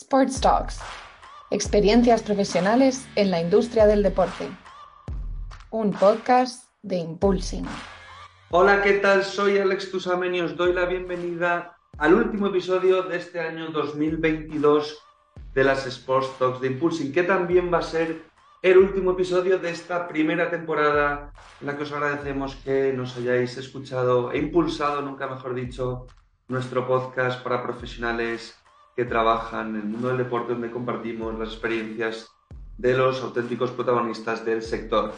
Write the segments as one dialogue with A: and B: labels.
A: Sports Talks. Experiencias profesionales en la industria del deporte. Un podcast de Impulsing.
B: Hola, ¿qué tal? Soy Alex Tusamen y os doy la bienvenida al último episodio de este año 2022 de las Sports Talks de Impulsing, que también va a ser el último episodio de esta primera temporada en la que os agradecemos que nos hayáis escuchado e impulsado, nunca mejor dicho, nuestro podcast para profesionales que trabajan en el mundo del deporte donde compartimos las experiencias de los auténticos protagonistas del sector.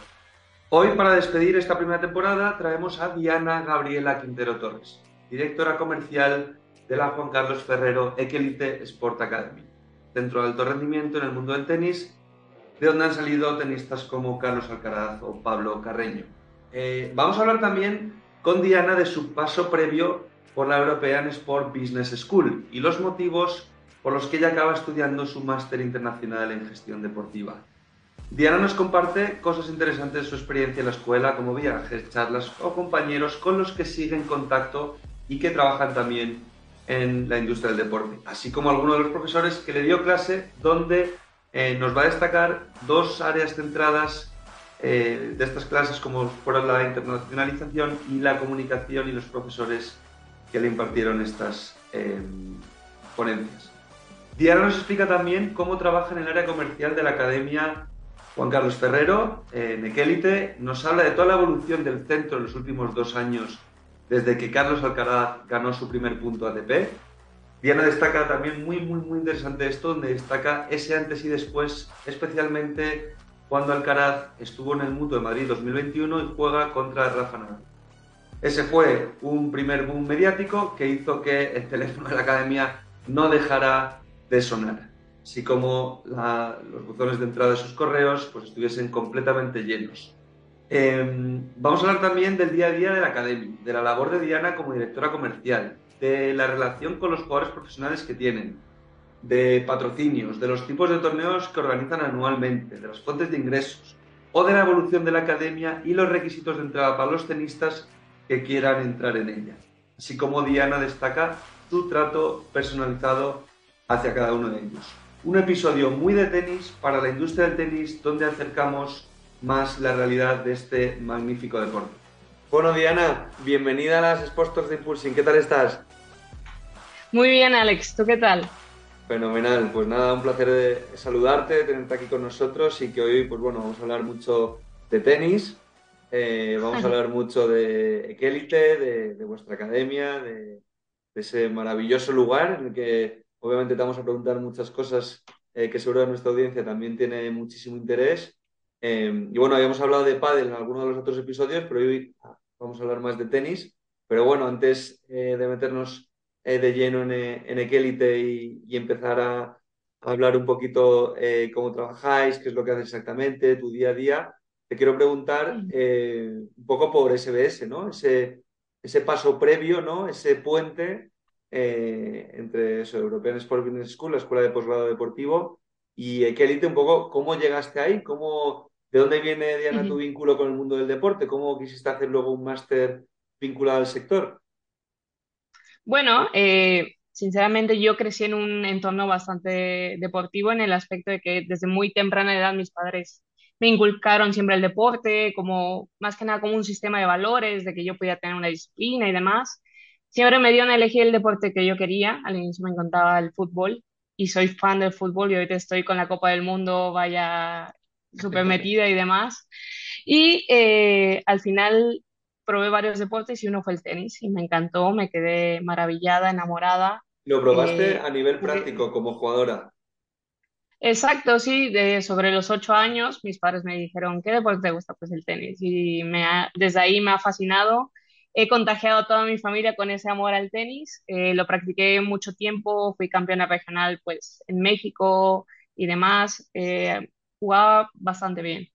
B: Hoy, para despedir esta primera temporada, traemos a Diana Gabriela Quintero Torres, directora comercial de la Juan Carlos Ferrero Equelite Sport Academy, centro de alto rendimiento en el mundo del tenis, de donde han salido tenistas como Carlos Alcaraz o Pablo Carreño. Eh, vamos a hablar también con Diana de su paso previo por la European Sport Business School y los motivos por los que ella acaba estudiando su máster internacional en gestión deportiva. Diana nos comparte cosas interesantes de su experiencia en la escuela, como viajes, charlas o compañeros con los que sigue en contacto y que trabajan también en la industria del deporte, así como algunos de los profesores que le dio clase donde eh, nos va a destacar dos áreas centradas eh, de estas clases como fueron la internacionalización y la comunicación y los profesores que le impartieron estas eh, ponencias. Diana nos explica también cómo trabaja en el área comercial de la Academia Juan Carlos Ferrero, en Equelite. Nos habla de toda la evolución del centro en los últimos dos años, desde que Carlos Alcaraz ganó su primer punto ATP. Diana destaca también muy, muy, muy interesante esto, donde destaca ese antes y después, especialmente cuando Alcaraz estuvo en el Mutuo de Madrid 2021 y juega contra Rafa Nadal. Ese fue un primer boom mediático que hizo que el teléfono de la academia no dejara de sonar, así como los buzones de entrada de sus correos pues, estuviesen completamente llenos. Em, vamos a hablar también del día a día de la academia, de la labor de Diana como directora comercial, de la relación con los jugadores profesionales que tienen, de patrocinios, de los tipos de torneos que organizan anualmente, de las fuentes de ingresos o de la evolución de la academia y los requisitos de entrada para los tenistas que quieran entrar en ella. Así como Diana destaca su trato personalizado hacia cada uno de ellos. Un episodio muy de tenis para la industria del tenis donde acercamos más la realidad de este magnífico deporte. Bueno, Diana, bienvenida a las expostos de Impulsing. ¿Qué tal estás?
C: Muy bien, Alex. ¿Tú qué tal?
B: Fenomenal. Pues nada, un placer de saludarte, tenerte aquí con nosotros y que hoy, pues bueno, vamos a hablar mucho de tenis, eh, vamos a hablar mucho de Equelite, de, vuestra academia, de, ese maravilloso lugar en el que obviamente te vamos a preguntar muchas cosas eh, que seguro nuestra audiencia también tiene muchísimo interés. Eh, y bueno, habíamos hablado de pádel en algunos de los otros episodios, pero hoy vamos a hablar más de tenis. Pero bueno, antes de meternos de lleno en, en y, empezar a, hablar un poquito cómo trabajáis, qué es lo que hacéis exactamente, tu día a día, te quiero preguntar eh, un poco por SBS, ¿no? Ese, ese paso previo, ¿no? Ese puente eh, entre eso, European Sport Business School, la escuela de posgrado deportivo, y Equelite, un poco cómo llegaste ahí, cómo, de dónde viene, Diana, tu vínculo con el mundo del deporte, cómo quisiste hacer luego un máster vinculado al sector.
C: Bueno, eh, sinceramente yo crecí en un entorno bastante deportivo en el aspecto de que desde muy temprana edad mis padres me inculcaron siempre el deporte, como más que nada como un sistema de valores, de que yo podía tener una disciplina y demás. Siempre me dieron a elegir el deporte que yo quería. Al inicio me encantaba el fútbol y soy fan del fútbol y ahorita estoy con la Copa del Mundo, vaya súper metida y demás. Y eh, al final probé varios deportes y uno fue el tenis y me encantó, me quedé maravillada, enamorada.
B: ¿Lo probaste eh, a nivel práctico como jugadora?
C: Exacto, sí, de, sobre los ocho años mis padres me dijeron, ¿qué deporte te gusta? Pues el tenis. Y me desde ahí me ha fascinado. He contagiado a toda mi familia con ese amor al tenis. Eh, lo practiqué mucho tiempo, fui campeona regional pues en México y demás. Eh, jugaba bastante bien.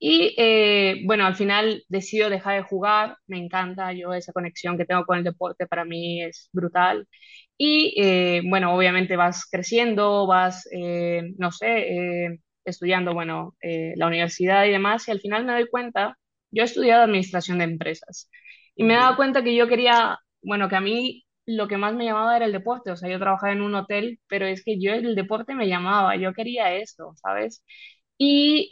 C: Y eh, bueno, al final decido dejar de jugar, me encanta, yo esa conexión que tengo con el deporte para mí es brutal. Y eh, bueno, obviamente vas creciendo, vas, eh, no sé, estudiando, bueno, la universidad y demás, y al final me doy cuenta, yo he estudiado administración de empresas, y me he dado cuenta que yo quería, bueno, que a mí lo que más me llamaba era el deporte. O sea, yo trabajaba en un hotel, pero es que yo el deporte me llamaba, yo quería esto, ¿sabes? Y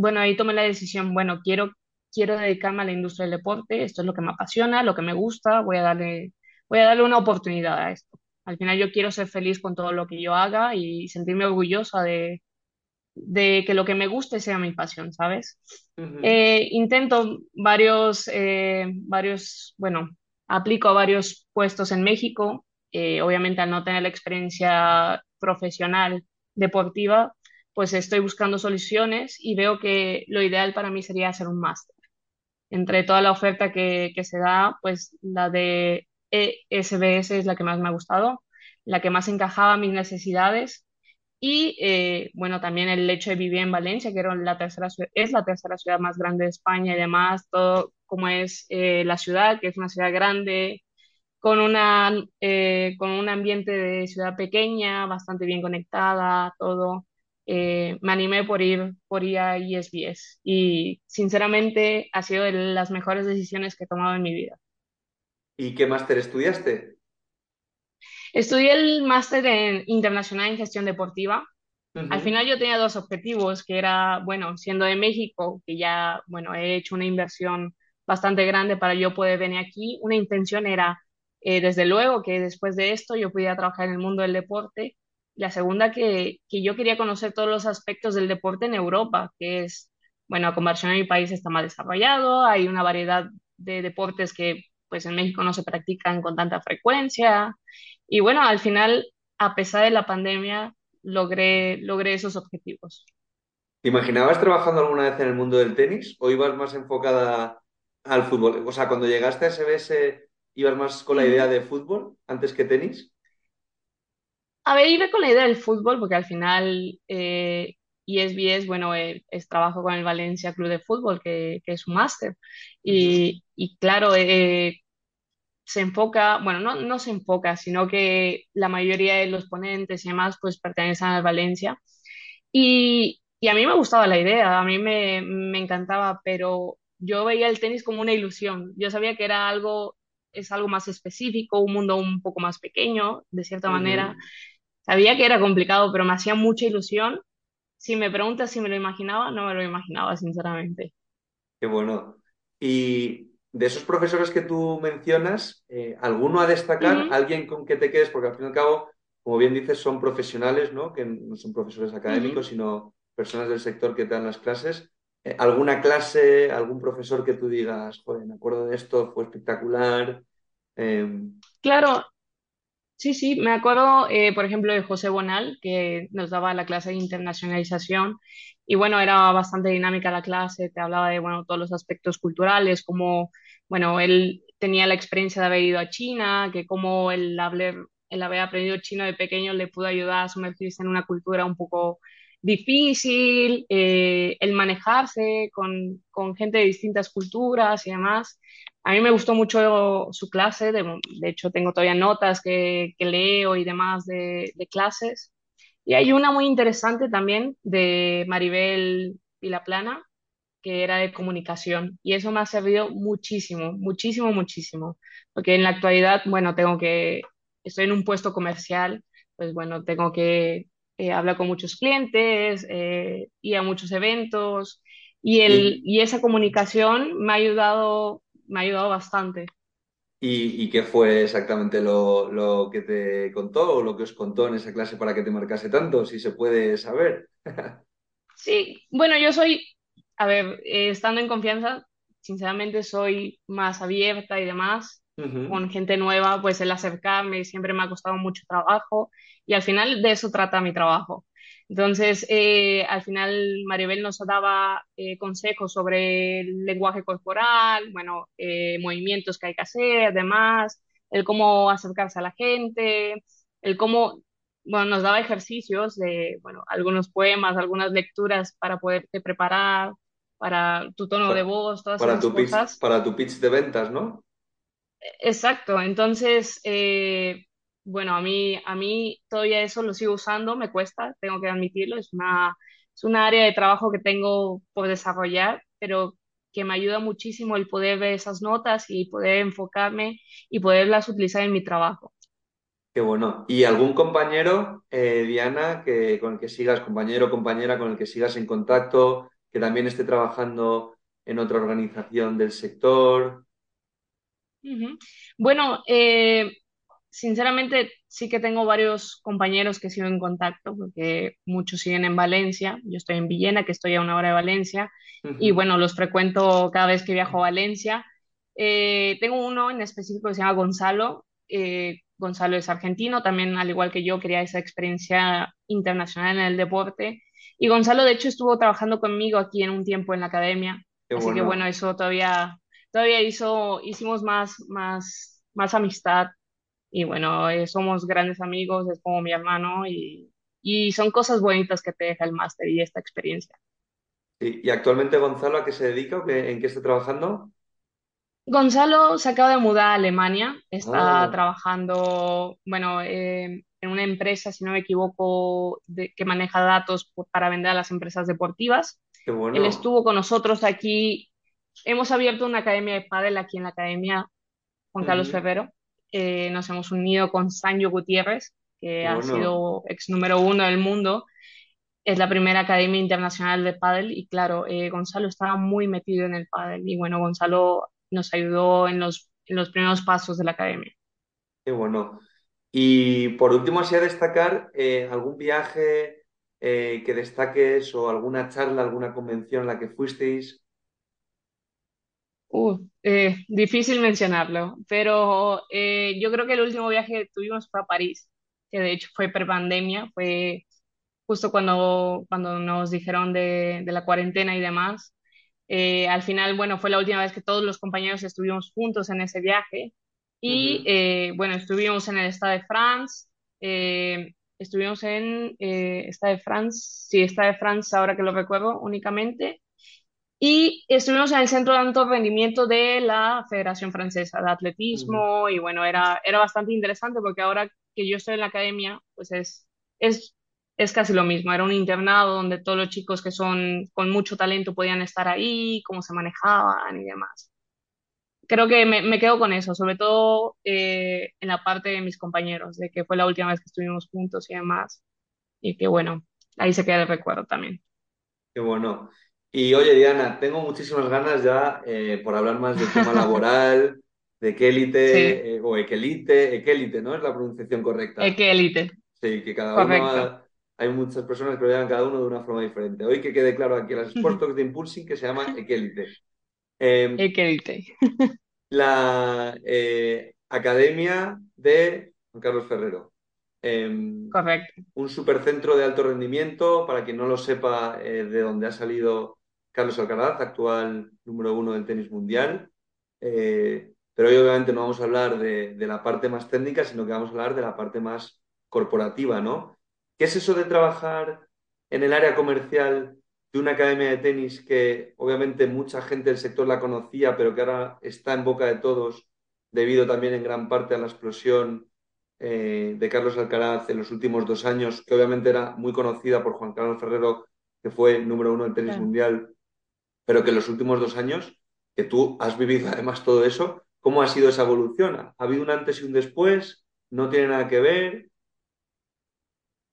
C: bueno, ahí tomé la decisión, bueno, quiero, quiero dedicarme a la industria del deporte, esto es lo que me apasiona, lo que me gusta, voy a darle, voy a darle una oportunidad a esto. Al final yo quiero ser feliz con todo lo que yo haga y sentirme orgullosa de, de que lo que me guste sea mi pasión, ¿sabes? Eh, intento varios, eh, varios, bueno, aplico a varios puestos en México. Eh, obviamente al no tener la experiencia profesional deportiva, pues estoy buscando soluciones y veo que lo ideal para mí sería hacer un máster. Entre toda la oferta que, se da, pues la de ESBS es la que más me ha gustado, la que más encajaba a mis necesidades y eh, bueno, también el hecho de vivir en Valencia, que era la tercera, es la tercera ciudad más grande de España y demás, todo como es eh, la ciudad, que es una ciudad grande, con una, eh, con un ambiente de ciudad pequeña, bastante bien conectada, todo. Eh, me animé por ir, por ir a ISBS y sinceramente ha sido de las mejores decisiones que he tomado en mi vida.
B: ¿Y qué máster estudiaste?
C: Estudié el máster en Internacional en Gestión Deportiva Al final yo tenía dos objetivos, que era, bueno, siendo de México, que ya, bueno, he hecho una inversión bastante grande para yo poder venir aquí, una intención era, eh, desde luego, que después de esto yo pudiera trabajar en el mundo del deporte. La segunda, que, que yo quería conocer todos los aspectos del deporte en Europa, que es, bueno, a comparación a mi país está más desarrollado, hay una variedad de deportes que, pues, en México no se practican con tanta frecuencia. Y bueno, al final, a pesar de la pandemia, logré, logré esos objetivos.
B: ¿Te imaginabas trabajando alguna vez en el mundo del tenis o ibas más enfocada al fútbol? O sea, cuando llegaste a SBS, ¿ibas más con la idea
C: Ujú.
B: de fútbol antes que tenis?
C: A ver, iba con la idea del fútbol porque al final eh, ESBS, bueno, eh, es trabajo con el Valencia Club de Fútbol, que, que es un máster. Y, y claro, eh, se enfoca, bueno, no, no se enfoca, sino que la mayoría de los ponentes y demás pues pertenecen al Valencia. Y, y a mí me gustaba la idea, a mí me, me encantaba, pero yo veía el tenis como una ilusión. Yo sabía que era algo, es algo más específico, un mundo un poco más pequeño, de cierta manera. Sabía que era complicado, pero me hacía mucha ilusión. Si me preguntas si me lo imaginaba, no me lo imaginaba, sinceramente.
B: Qué bueno. Y de esos profesores que tú mencionas, eh, ¿alguno a destacar? ¿Alguien con que te quedes? Porque al fin y al cabo, como bien dices, son profesionales, ¿no? Que no son profesores académicos, sino personas del sector que te dan las clases. Eh, ¿alguna clase, algún profesor que tú digas, joder, me acuerdo de esto, fue espectacular? Eh,
C: Claro, Sí, sí, me acuerdo, eh, por ejemplo, de José Bonal, que nos daba la clase de internacionalización, y bueno, era bastante dinámica la clase, te hablaba de, bueno, todos los aspectos culturales, como, bueno, él tenía la experiencia de haber ido a China, que como el haber, el haber aprendido chino de pequeño le pudo ayudar a sumergirse en una cultura un poco difícil, eh, el manejarse con, con gente de distintas culturas y demás. A mí me gustó mucho su clase, de, de hecho tengo todavía notas que, que leo y demás de, de clases. Y hay una muy interesante también de Maribel Vilaplana, que era de comunicación. Y eso me ha servido muchísimo, muchísimo, muchísimo. Porque en la actualidad, bueno, tengo que, estoy en un puesto comercial, pues bueno, tengo que eh, hablar con muchos clientes, eh, ir a muchos eventos. Y, el,
B: y,
C: y esa comunicación me ha ayudado, me ha ayudado bastante.
B: y, y qué fue exactamente lo, lo que te contó o lo que os contó en esa clase para que te marcase tanto, si se puede saber?
C: Sí, bueno, yo soy, a ver, eh, estando en confianza, sinceramente soy más abierta y demás, Con gente nueva, pues el acercarme siempre me ha costado mucho trabajo y al final de eso trata mi trabajo. Entonces, eh, al final Maribel nos daba eh, consejos sobre el lenguaje corporal, bueno, eh, movimientos que hay que hacer, demás, el cómo acercarse a la gente, el cómo bueno, nos daba ejercicios de, bueno, algunos poemas, algunas lecturas para poderte preparar, para tu tono de voz, todas
B: Para
C: esas
B: tu pitch,
C: cosas.
B: para tu pitch de ventas, ¿no?
C: Exacto, entonces, eh, bueno, a mí, a mí todavía eso lo sigo usando, me cuesta, tengo que admitirlo, es una, es una área de trabajo que tengo por desarrollar, pero que me ayuda muchísimo el poder ver esas notas y poder enfocarme y poderlas utilizar en mi trabajo.
B: Qué bueno. ¿Y algún compañero, eh, Diana, que, con el que sigas, compañero o compañera con el que sigas en contacto, que también esté trabajando en otra organización del sector?
C: Bueno, eh, sinceramente sí que tengo varios compañeros que sigo en contacto, porque muchos siguen en Valencia, yo estoy en Villena, que estoy a una hora de Valencia, y bueno, los frecuento cada vez que viajo a Valencia. Eh, tengo uno en específico que se llama Gonzalo. Eh, Gonzalo es argentino, también al igual que yo quería esa experiencia internacional en el deporte. Y Gonzalo, de hecho, estuvo trabajando conmigo aquí en un tiempo en la academia. Así que bueno, eso todavía, todavía hizo, hicimos más, más, más amistad y bueno, eh, somos grandes amigos, es como mi hermano y, y son cosas bonitas que te deja el máster y esta experiencia.
B: ¿Y actualmente Gonzalo a qué se dedica o en qué está trabajando?
C: Gonzalo se acaba de mudar a Alemania, está
B: Ah,
C: trabajando, bueno, eh, en una empresa, si no me equivoco, de- que maneja datos para vender a las empresas deportivas.
B: qué
C: Él
B: bueno.
C: estuvo con nosotros aquí, hemos abierto una academia de pádel aquí en la Academia Juan Carlos
B: Ujú,
C: Ferrero. Eh, nos hemos unido con Sancho Gutiérrez, que ha sido ex número uno del mundo. Es la primera academia internacional de pádel y claro, eh, Gonzalo estaba muy metido en el pádel y bueno, Gonzalo nos ayudó en los, en los primeros pasos de la academia.
B: Qué bueno. Y por último, así a destacar, eh, algún viaje que destaques o alguna charla, alguna convención a la que fuisteis.
C: Uh, eh, difícil mencionarlo, pero eh, yo creo que el último viaje que tuvimos fue a París, que de hecho fue prepandemia, fue justo cuando, cuando nos dijeron de, de la cuarentena y demás. Eh, al final, bueno, fue la última vez que todos los compañeros estuvimos juntos en ese viaje y eh, bueno, estuvimos en el Stade de France, eh, estuvimos en eh, Stade de France, sí, Stade de France, ahora que lo recuerdo únicamente. Y estuvimos en el centro de alto rendimiento de la Federación Francesa de. Atletismo y bueno, era, era bastante interesante porque ahora que yo estoy en la academia, pues es, es, es casi lo mismo. Era un internado donde todos los chicos que son con mucho talento podían estar ahí, cómo se manejaban y demás. Creo que me, me quedo con eso, sobre todo eh, en la parte de mis compañeros, de que fue la última vez que estuvimos juntos y demás. Y que bueno, ahí se queda el recuerdo también.
B: Qué bueno. Y oye, Diana, tengo muchísimas ganas ya eh, por hablar más del tema laboral, de
C: Sí,
B: Kelite, eh, o Ekelite, Ekelite, ¿no? Es la pronunciación correcta.
C: que élite,
B: Sí, que cada uno,
C: correcto.
B: ha- hay muchas personas que lo llaman cada uno de una forma diferente. Hoy que quede claro aquí las Sport Talks de Impulsing que se llama Ekelite. Eh,
C: élite.
B: la eh, Academia de Juan Carlos Ferrero. Eh,
C: Correcto.
B: un supercentro de alto rendimiento, para quien no lo sepa, eh, de donde ha salido Carlos Alcaraz, actual número uno del tenis mundial. Eh, pero hoy obviamente no vamos a hablar de, de la parte más técnica, sino que vamos a hablar de la parte más corporativa, ¿no? ¿Qué es eso de trabajar en el área comercial de una academia de tenis que obviamente mucha gente del sector la conocía, pero que ahora está en boca de todos debido también en gran parte a la explosión eh, de Carlos Alcaraz en los últimos dos años, que obviamente era muy conocida por Juan Carlos Ferrero, que fue número uno del tenis
C: Claro.
B: mundial, pero que en los últimos dos años, que tú has vivido además todo eso, ¿cómo ha sido esa evolución? ¿Ha habido un antes y un después? ¿No tiene nada que ver?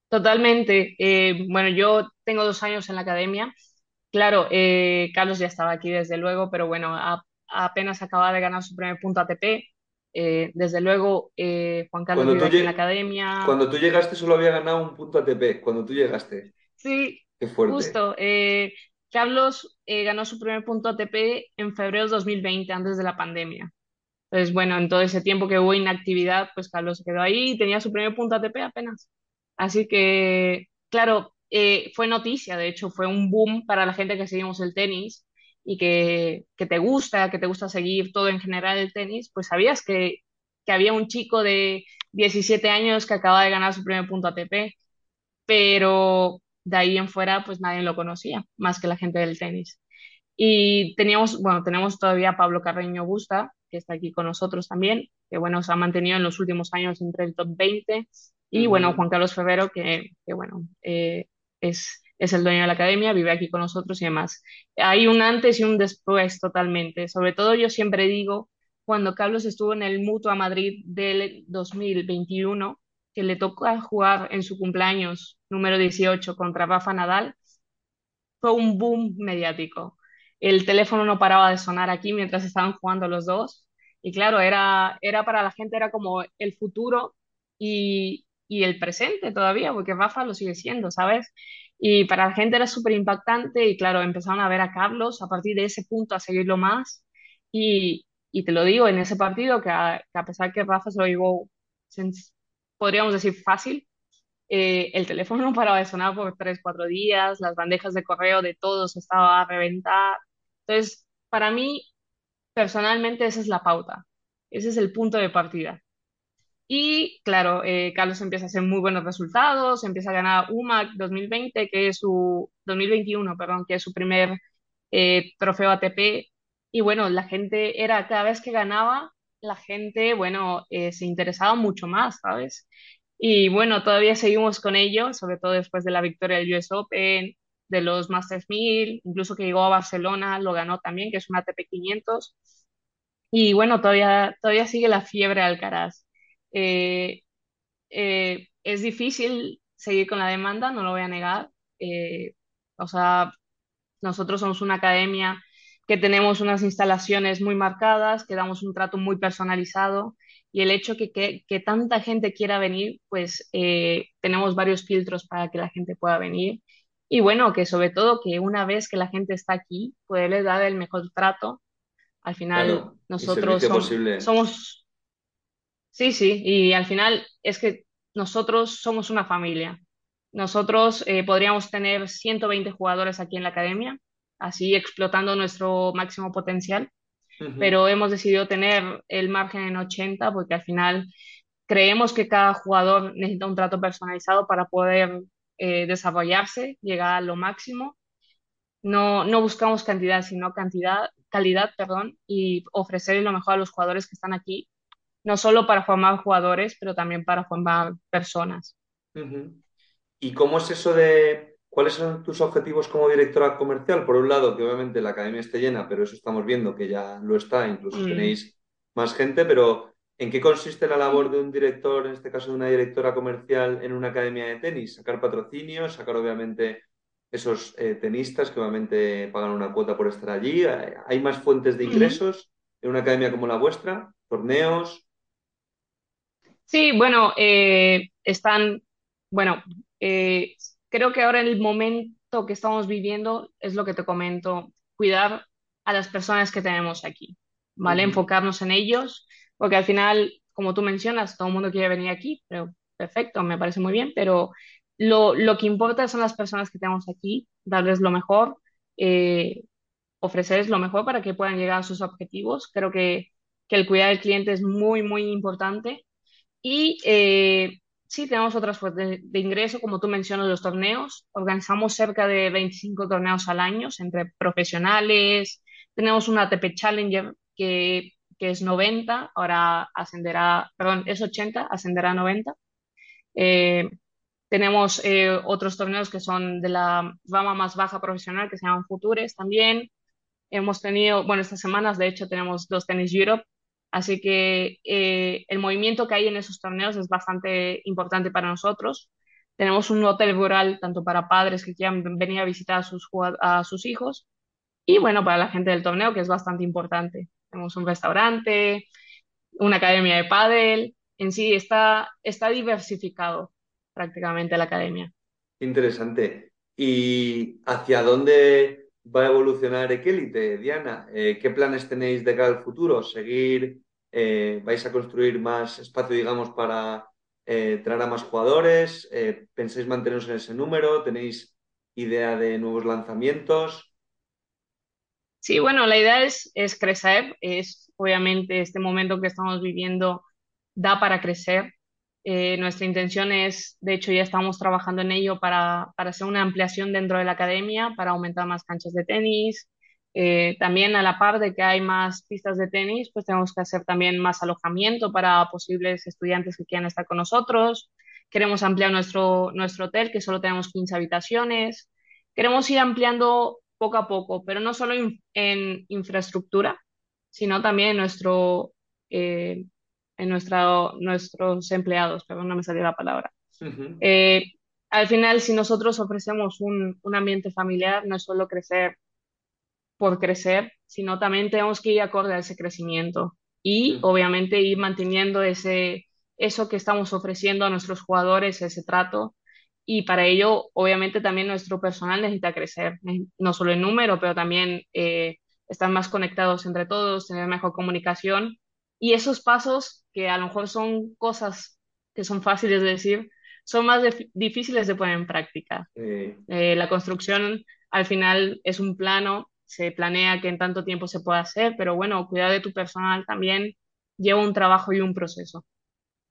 C: Totalmente. Eh, bueno, yo tengo dos años en la academia. Claro, eh, Carlos ya estaba aquí desde luego, pero bueno, a- apenas acaba de ganar su primer punto ATP. Eh, desde luego, Juan Carlos
B: Cuando
C: vive
B: tú,
C: aquí en la academia.
B: cuando tú llegaste solo había ganado un punto ATP, cuando tú llegaste.
C: Sí,
B: Qué fuerte.
C: justo. Carlos eh, ganó su primer punto ATP en febrero de 2020, antes de la pandemia. Entonces, bueno, en todo ese tiempo que hubo inactividad, pues Carlos se quedó ahí y tenía su primer punto ATP apenas. Así que, claro, eh, fue noticia, de hecho, fue un boom para la gente que seguimos el tenis y que, que te gusta, que te gusta seguir todo en general el tenis, pues sabías que, que había un chico de 17 años que acaba de ganar su primer punto ATP, pero de ahí en fuera, pues nadie lo conocía, más que la gente del tenis. Y teníamos, bueno, tenemos todavía a Pablo Carreño Busta, que está aquí con nosotros también, que bueno, se ha mantenido en los últimos años entre el top 20. Y bueno. Juan Carlos Ferrero, que, que bueno, eh, es, es el dueño de la academia, vive aquí con nosotros y demás. Hay un antes y un después totalmente. Sobre todo yo siempre digo, cuando Carlos estuvo en el Mutua Madrid del 2021, que le toca jugar en su cumpleaños número 18 contra Rafa Nadal, fue un boom mediático. El teléfono no paraba de sonar aquí mientras estaban jugando los dos. Y claro, era, era para la gente, era como el futuro y, y el presente todavía, porque Rafa lo sigue siendo, ¿sabes? Y para la gente era súper impactante y claro, empezaron a ver a Carlos a partir de ese punto a seguirlo más. Y, y te lo digo, en ese partido, que a, que a pesar que Rafa se lo llevó, podríamos decir, fácil, eh, el teléfono no paraba de sonar por tres, cuatro días, las bandejas de correo de todos estaba a reventar. Entonces, para mí, personalmente, esa es la pauta, ese es el punto de partida. Y claro, eh, Carlos empieza a hacer muy buenos resultados, empieza a ganar UMAC 2020, que es su 2021, perdón, que es su primer eh, trofeo ATP. Y bueno, la gente era, cada vez que ganaba, la gente, bueno, eh, se interesaba mucho más, ¿sabes? Y bueno, todavía seguimos con ello, sobre todo después de la victoria del US Open, de los Masters 1000, incluso que llegó a Barcelona, lo ganó también, que es un ATP 500. Y bueno, todavía, todavía sigue la fiebre de Alcaraz. Eh, eh, es difícil seguir con la demanda, no lo voy a negar. Eh, o sea, nosotros somos una academia que tenemos unas instalaciones muy marcadas, que damos un trato muy personalizado y el hecho que, que, que tanta gente quiera venir, pues tenemos varios filtros para que la gente pueda venir. Y bueno, que sobre todo que una vez que la gente está aquí, poderles dar el mejor trato. Al final,
B: Claro,
C: nosotros somos Sí, sí, y al final es que nosotros somos una familia. Nosotros eh, podríamos tener 120 jugadores aquí en la academia, así explotando nuestro máximo potencial,
B: Ujú.
C: pero hemos decidido tener el margen en 80 porque al final creemos que cada jugador necesita un trato personalizado para poder eh, desarrollarse, llegar a lo máximo. No, no buscamos cantidad, sino cantidad, calidad, perdón, y ofrecer lo mejor a los jugadores que están aquí no solo para formar jugadores, pero también para formar personas.
B: Ujú. ¿Y cómo es eso de cuáles son tus objetivos como directora comercial? Por un lado, que obviamente la academia esté llena, pero eso estamos viendo que ya lo está, incluso
C: Mm.
B: tenéis más gente, pero ¿en qué consiste la labor de un director, en este caso de una directora comercial en una academia de tenis? Sacar patrocinios, sacar obviamente esos eh, tenistas que obviamente pagan una cuota por estar allí. ¿Hay más fuentes de
C: Ujú.
B: ingresos en una academia como la vuestra? ¿Torneos?
C: Sí, bueno, eh, están, bueno, eh, creo que ahora el momento que estamos viviendo es lo que te comento, cuidar a las personas que tenemos aquí, ¿vale?
B: Ujú,
C: Enfocarnos en ellos, porque al final, como tú mencionas, todo el mundo quiere venir aquí, pero perfecto, me parece muy bien, pero lo, lo que importa son las personas que tenemos aquí, darles lo mejor, eh, ofrecerles lo mejor para que puedan llegar a sus objetivos. Creo que, que el cuidar del cliente es muy, muy importante y eh, sí, tenemos otras fuentes de, ingreso, como tú mencionas, los torneos. Organizamos cerca de 25 torneos al año entre profesionales. Tenemos una ATP Challenger que, que es 90, ahora ascenderá, perdón, es 80, ascenderá a 90. Eh, tenemos eh, otros torneos que son de la rama más baja profesional, que se llaman Futures también. Hemos tenido, bueno, estas semanas de hecho tenemos dos Tennis Europe, así que eh, el movimiento que hay en esos torneos es bastante importante para nosotros. Tenemos un hotel rural tanto para padres que quieran venir a visitar a sus, a sus hijos y bueno, para la gente del torneo que es bastante importante. Tenemos un restaurante, una academia de pádel, en sí está, está diversificado prácticamente la academia.
B: Interesante. ¿Y hacia dónde va a evolucionar Equelite, Diana? Eh, ¿qué planes tenéis de cara al futuro? ¿Seguir? eh, ¿vais a construir más espacio, digamos, para eh, traer a más jugadores? ¿pensáis manteneros en ese número? ¿Tenéis idea de nuevos lanzamientos?
C: Sí, bueno, la idea es, es crecer, es obviamente este momento que estamos viviendo da para crecer. Eh, nuestra intención es, de hecho ya estamos trabajando en ello para, para hacer una ampliación dentro de la academia, para aumentar más canchas de tenis. Eh, también a la par de que hay más pistas de tenis, pues tenemos que hacer también más alojamiento para posibles estudiantes que quieran estar con nosotros. queremos ampliar nuestro, nuestro hotel, que solo tenemos 15 habitaciones. Queremos ir ampliando poco a poco, pero no solo en infraestructura, sino también en nuestro, eh, en nuestra, nuestros empleados, perdón, no me salió la palabra. Eh, al final, si nosotros ofrecemos un, un ambiente familiar, no es solo crecer por crecer, sino también tenemos que ir acorde a ese crecimiento y obviamente ir manteniendo ese, eso que estamos ofreciendo a nuestros jugadores, ese trato. Y para ello, obviamente, también nuestro personal necesita crecer, no solo en número, pero también eh, estar más conectados entre todos, tener mejor comunicación. Y esos pasos, que a lo mejor son cosas que son fáciles de decir, son más difíciles de poner en práctica. Eh, la construcción al final es un plano, se planea que en tanto tiempo se pueda hacer, pero bueno, cuidar de tu personal también lleva un trabajo y un proceso.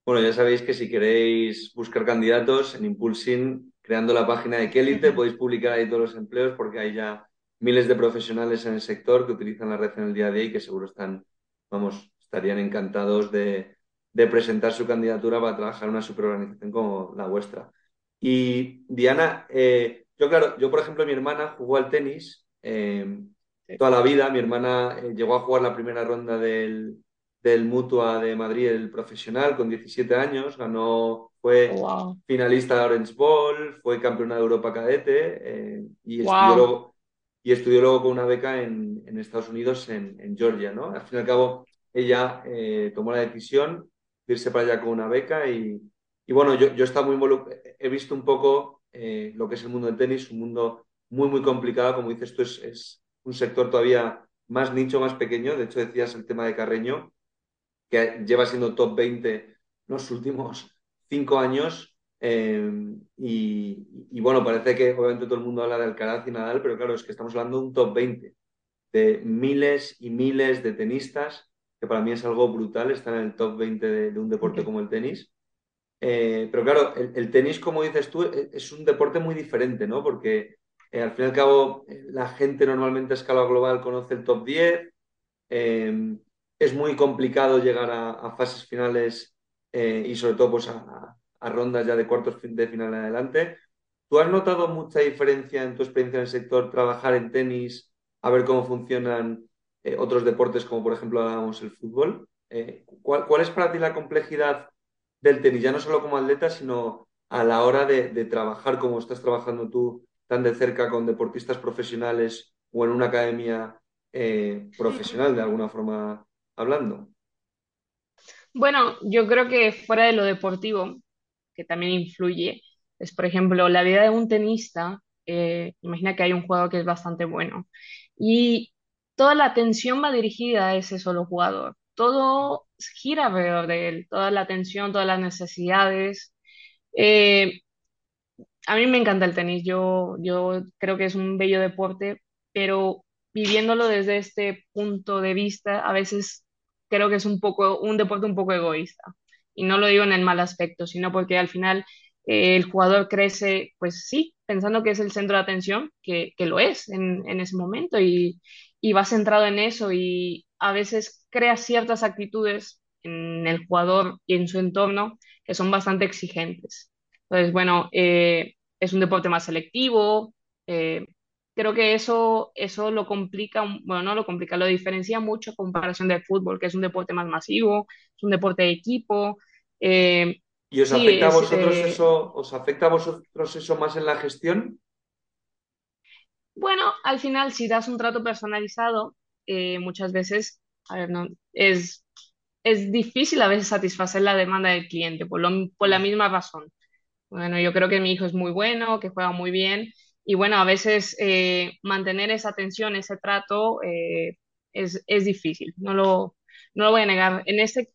B: Bueno, ya sabéis que si queréis buscar candidatos en Impulsing, creando la página de Kelite, podéis publicar ahí todos los empleos porque hay ya miles de profesionales en el sector que utilizan la red en el día a día y que seguro están, vamos, estarían encantados de, presentar su candidatura para trabajar en una superorganización como la vuestra. Y Diana, eh, yo claro, yo por ejemplo, mi hermana jugó al tenis eh, toda la vida. Mi hermana eh, llegó a jugar la primera ronda del, del Mutua de Madrid, el profesional, con 17 años, ganó, fue oh, finalista de Orange Ball, fue campeona de Europa cadete eh, y, estudió luego, y estudió luego con una beca en, en Estados Unidos, en, en, Georgia, ¿no? Al fin y al cabo, ella eh, tomó la decisión de irse para allá con una beca y, y bueno, yo, yo estaba muy he visto un poco eh, lo que es el mundo del tenis, un mundo muy, muy complicado, como dices tú, es, es un sector todavía más nicho, más pequeño, de hecho decías el tema de Carreño, que lleva siendo top 20 los últimos cinco años. Eh, y, bueno, parece que obviamente todo el mundo habla de Alcaraz y Nadal, pero claro, es que estamos hablando de un top 20 de miles y miles de tenistas, que para mí es algo brutal estar en el top 20 de, un deporte como el tenis. Eh, pero claro, el, tenis, como dices tú, e, es un deporte muy diferente, ¿no? Porque eh, al fin y al cabo la gente normalmente a escala global conoce el top 10 es muy complicado llegar a, fases finales eh, y sobre todo pues a, rondas ya de cuartos de final en adelante. ¿Tú has notado mucha diferencia en tu experiencia en el sector trabajar en tenis, a ver cómo funcionan eh, otros deportes como por ejemplo hablábamos el fútbol? Eh, ¿cuál, ¿cuál, es para ti la complejidad del tenis, ya no solo como atleta, sino a la hora de, trabajar como estás trabajando tú tan de cerca con deportistas profesionales o en una academia profesional de alguna forma hablando?
C: Bueno, yo creo que fuera de lo deportivo, que también influye, es por ejemplo la vida de un tenista. Eh, imagina que hay un jugador que es bastante bueno y toda la atención va dirigida a ese solo jugador. Todo gira alrededor de él, toda la atención, todas las necesidades. Eh, a mí me encanta el tenis, yo, yo creo que es un bello deporte, pero viviéndolo desde este punto de vista, a veces creo que es un poco, un deporte un poco egoísta. Y no lo digo en el mal aspecto, sino porque al final eh, el jugador crece, pues sí, pensando que es el centro de atención, que, que lo es en, en, ese momento, y, y va centrado en eso y a veces crea ciertas actitudes en el jugador y en su entorno que son bastante exigentes. Entonces, bueno, eh, es un deporte más selectivo, eh, creo que eso, eso lo complica, bueno, no lo complica, lo diferencia mucho a comparación del fútbol, que es un deporte más masivo, es un deporte de equipo.
B: Eh, ¿Y os afecta a vosotros eh, eso, os afecta a vosotros eso más en la gestión?
C: Bueno, al final, si das un trato personalizado, eh, muchas veces, a ver, no, es, es difícil a veces satisfacer la demanda del cliente por, por la misma razón. Bueno, yo creo que mi hijo es muy bueno, que juega muy bien, y bueno, a veces eh, mantener esa atención, ese trato, eh, es, es, difícil, no lo, no lo voy a negar. En, este,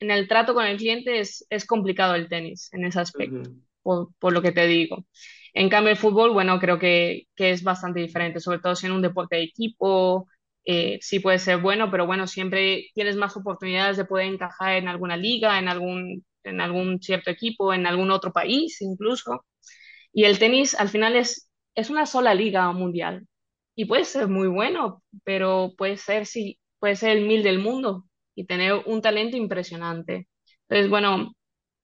C: en el trato con el cliente es, es complicado el tenis en ese aspecto, por, por, lo que te digo. En cambio, el fútbol, bueno, creo que, que es bastante diferente, sobre todo si en un deporte de equipo, eh, sí puede ser bueno, pero bueno, siempre tienes más oportunidades de poder encajar en alguna liga, en algún, en algún cierto equipo, en algún otro país incluso. Y el tenis al final es, es una sola liga mundial y puede ser muy bueno, pero puede ser, sí, puede ser el mil del mundo y tener un talento impresionante. Entonces, bueno,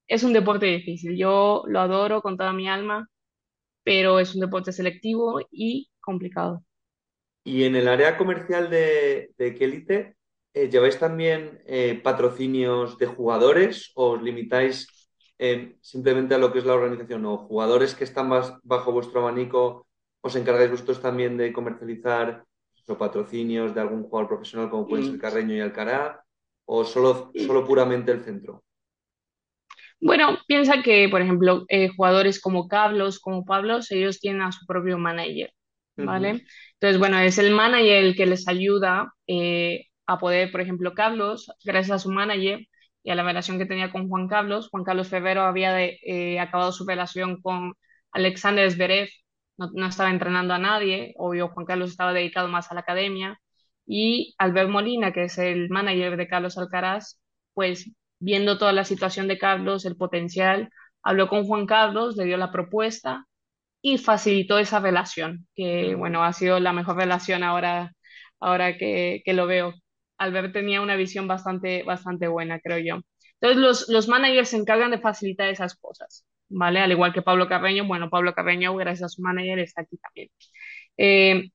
C: es un deporte difícil. Yo lo adoro con toda mi alma, pero es un deporte selectivo y complicado.
B: Y en el área comercial de, de Kelite, eh, ¿lleváis también eh, patrocinios de jugadores o os limitáis eh, simplemente a lo que es la organización? ¿O jugadores que están bajo vuestro abanico, os encargáis vosotros también de comercializar los patrocinios de algún jugador profesional como pueden ser mm. Carreño y Alcaraz? ¿O solo, solo puramente el centro?
C: Bueno, piensa que, por ejemplo, jugadores como Carlos, como Pablos, ellos tienen a su propio manager. ¿vale? Entonces, bueno, es el manager el que les ayuda eh, a poder, por ejemplo, Carlos, gracias a su manager y a la relación que tenía con Juan Carlos, Juan Carlos Febrero había eh, acabado su relación con Alexander Zverev, no, no, estaba entrenando a nadie, obvio, Juan Carlos estaba dedicado más a la academia, y Albert Molina, que es el manager de Carlos Alcaraz, pues viendo toda la situación de Carlos, el potencial, habló con Juan Carlos, le dio la propuesta y facilitó esa relación, que bueno, ha sido la mejor relación ahora, ahora que, que lo veo. Albert tenía una visión bastante, bastante buena, creo yo. Entonces, los, los managers se encargan de facilitar esas cosas, ¿vale? Al igual que Pablo Carreño, bueno, Pablo Carreño, gracias a su manager, está aquí también. Eh,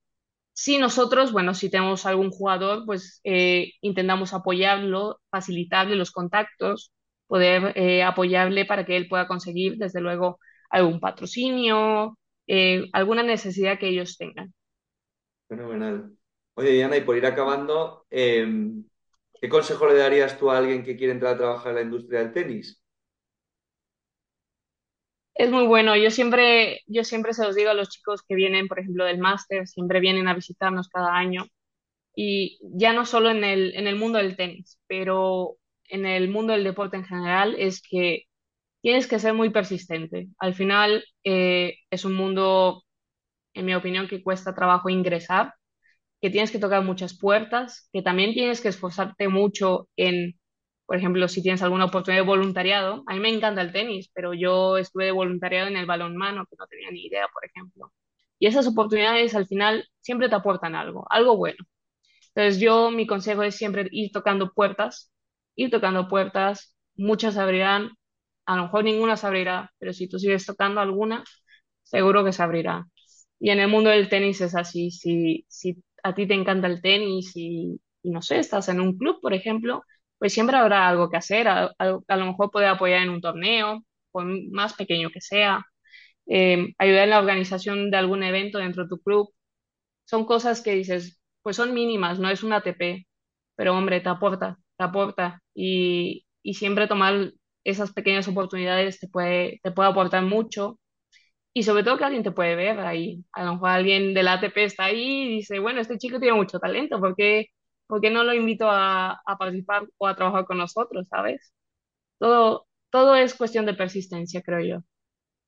C: si nosotros, bueno, si tenemos algún jugador, pues eh, intentamos apoyarlo, facilitarle los contactos, poder eh, apoyarle para que él pueda conseguir, desde luego, algún patrocinio, eh, alguna necesidad que ellos tengan.
B: Fenomenal. Oye, Diana, y por ir acabando, em, ¿qué consejo le darías tú a alguien que quiere entrar a trabajar en la industria del tenis?
C: Es muy bueno. Yo siempre, yo siempre se los digo a los chicos que vienen, por ejemplo, del máster, siempre vienen a visitarnos cada año. Y ya no solo en el, en el mundo del tenis, pero en el mundo del deporte en general, es que tienes que ser muy persistente. Al final eh, es un mundo, en mi opinión, que cuesta trabajo ingresar, que tienes que tocar muchas puertas, que también tienes que esforzarte mucho en, por ejemplo, si tienes alguna oportunidad de voluntariado. A mí me encanta el tenis, pero yo estuve de voluntariado en el balonmano, que no tenía ni idea, por ejemplo. Y esas oportunidades al final siempre te aportan algo, algo bueno. Entonces yo mi consejo es siempre ir tocando puertas, ir tocando puertas, muchas abrirán, a lo mejor ninguna se abrirá, pero si tú sigues tocando alguna, seguro que se abrirá. Y en el mundo del tenis es así, si, si a ti te encanta el tenis y, no sé, estás en un club, por ejemplo, pues siempre habrá algo que hacer, a, lo mejor poder apoyar en un torneo, por más pequeño que sea, eh, ayudar en la organización de algún evento dentro de tu club. Son cosas que dices, pues son mínimas, no es un ATP, pero hombre, te aporta, te aporta. Y, y siempre tomar esas pequeñas oportunidades te puede, te puede aportar mucho y sobre todo que alguien te puede ver ahí. A lo mejor alguien del ATP está ahí y dice, bueno, este chico tiene mucho talento, ¿por qué, no lo invito a, participar o a trabajar con nosotros, sabes? Todo, todo es cuestión de persistencia, creo yo.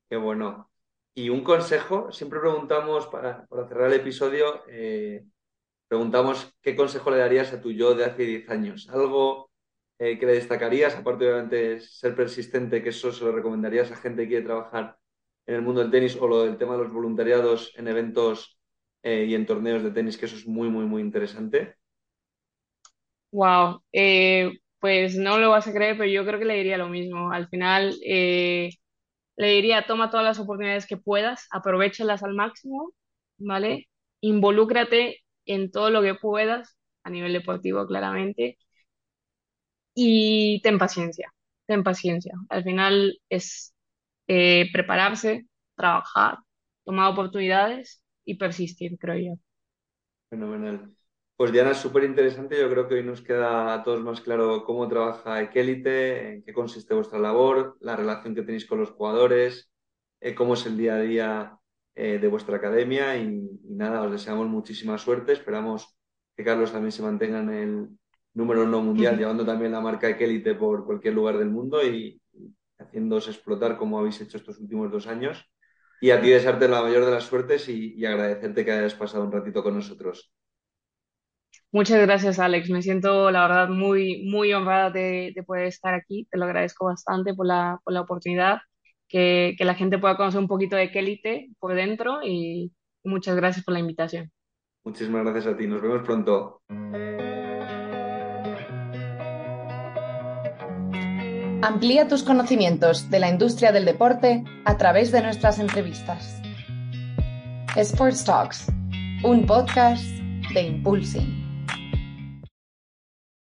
B: Qué bueno. Y un consejo, siempre preguntamos, para, cerrar el episodio, eh, preguntamos qué consejo le darías a tu yo de hace 10 años. Algo eh, que le destacarías, aparte de ser persistente, que eso se lo recomendarías a gente que quiere trabajar en el mundo del tenis o lo del tema de los voluntariados en eventos eh, y en torneos de tenis, que eso es muy, muy, muy interesante?
C: Wow, eh, pues no lo vas a creer, pero yo creo que le diría lo mismo. Al final, le diría, toma todas las oportunidades que puedas, aprovechalas al máximo, ¿vale? Involúcrate en todo lo que puedas, a nivel deportivo, claramente y ten paciencia, ten paciencia. Al final es eh, prepararse, trabajar, tomar oportunidades y persistir, creo yo.
B: Fenomenal. Pues Diana, es súper interesante. Yo creo que hoy nos queda a todos más claro cómo trabaja Equelite, en qué consiste vuestra labor, la relación que tenéis con los jugadores, eh, cómo es el día a día eh, de vuestra academia y, y, nada, os deseamos muchísima suerte. Esperamos que Carlos también se mantenga en el, número uno mundial, llevando también la marca Equelite por cualquier lugar del mundo y, haciéndose explotar como habéis hecho estos últimos dos años. Y a ti desearte la mayor de las suertes y, agradecerte que hayas pasado un ratito con nosotros.
C: Muchas gracias, Alex. Me siento, la verdad, muy, muy honrada de, poder estar aquí. Te lo agradezco bastante por la, por la oportunidad, que, que, la gente pueda conocer un poquito de Kelite por dentro y muchas gracias por la invitación.
B: Muchísimas gracias a ti. Nos vemos pronto.
A: Amplía tus conocimientos de la industria del deporte a través de nuestras entrevistas. Sports Talks, un podcast de Impulsing.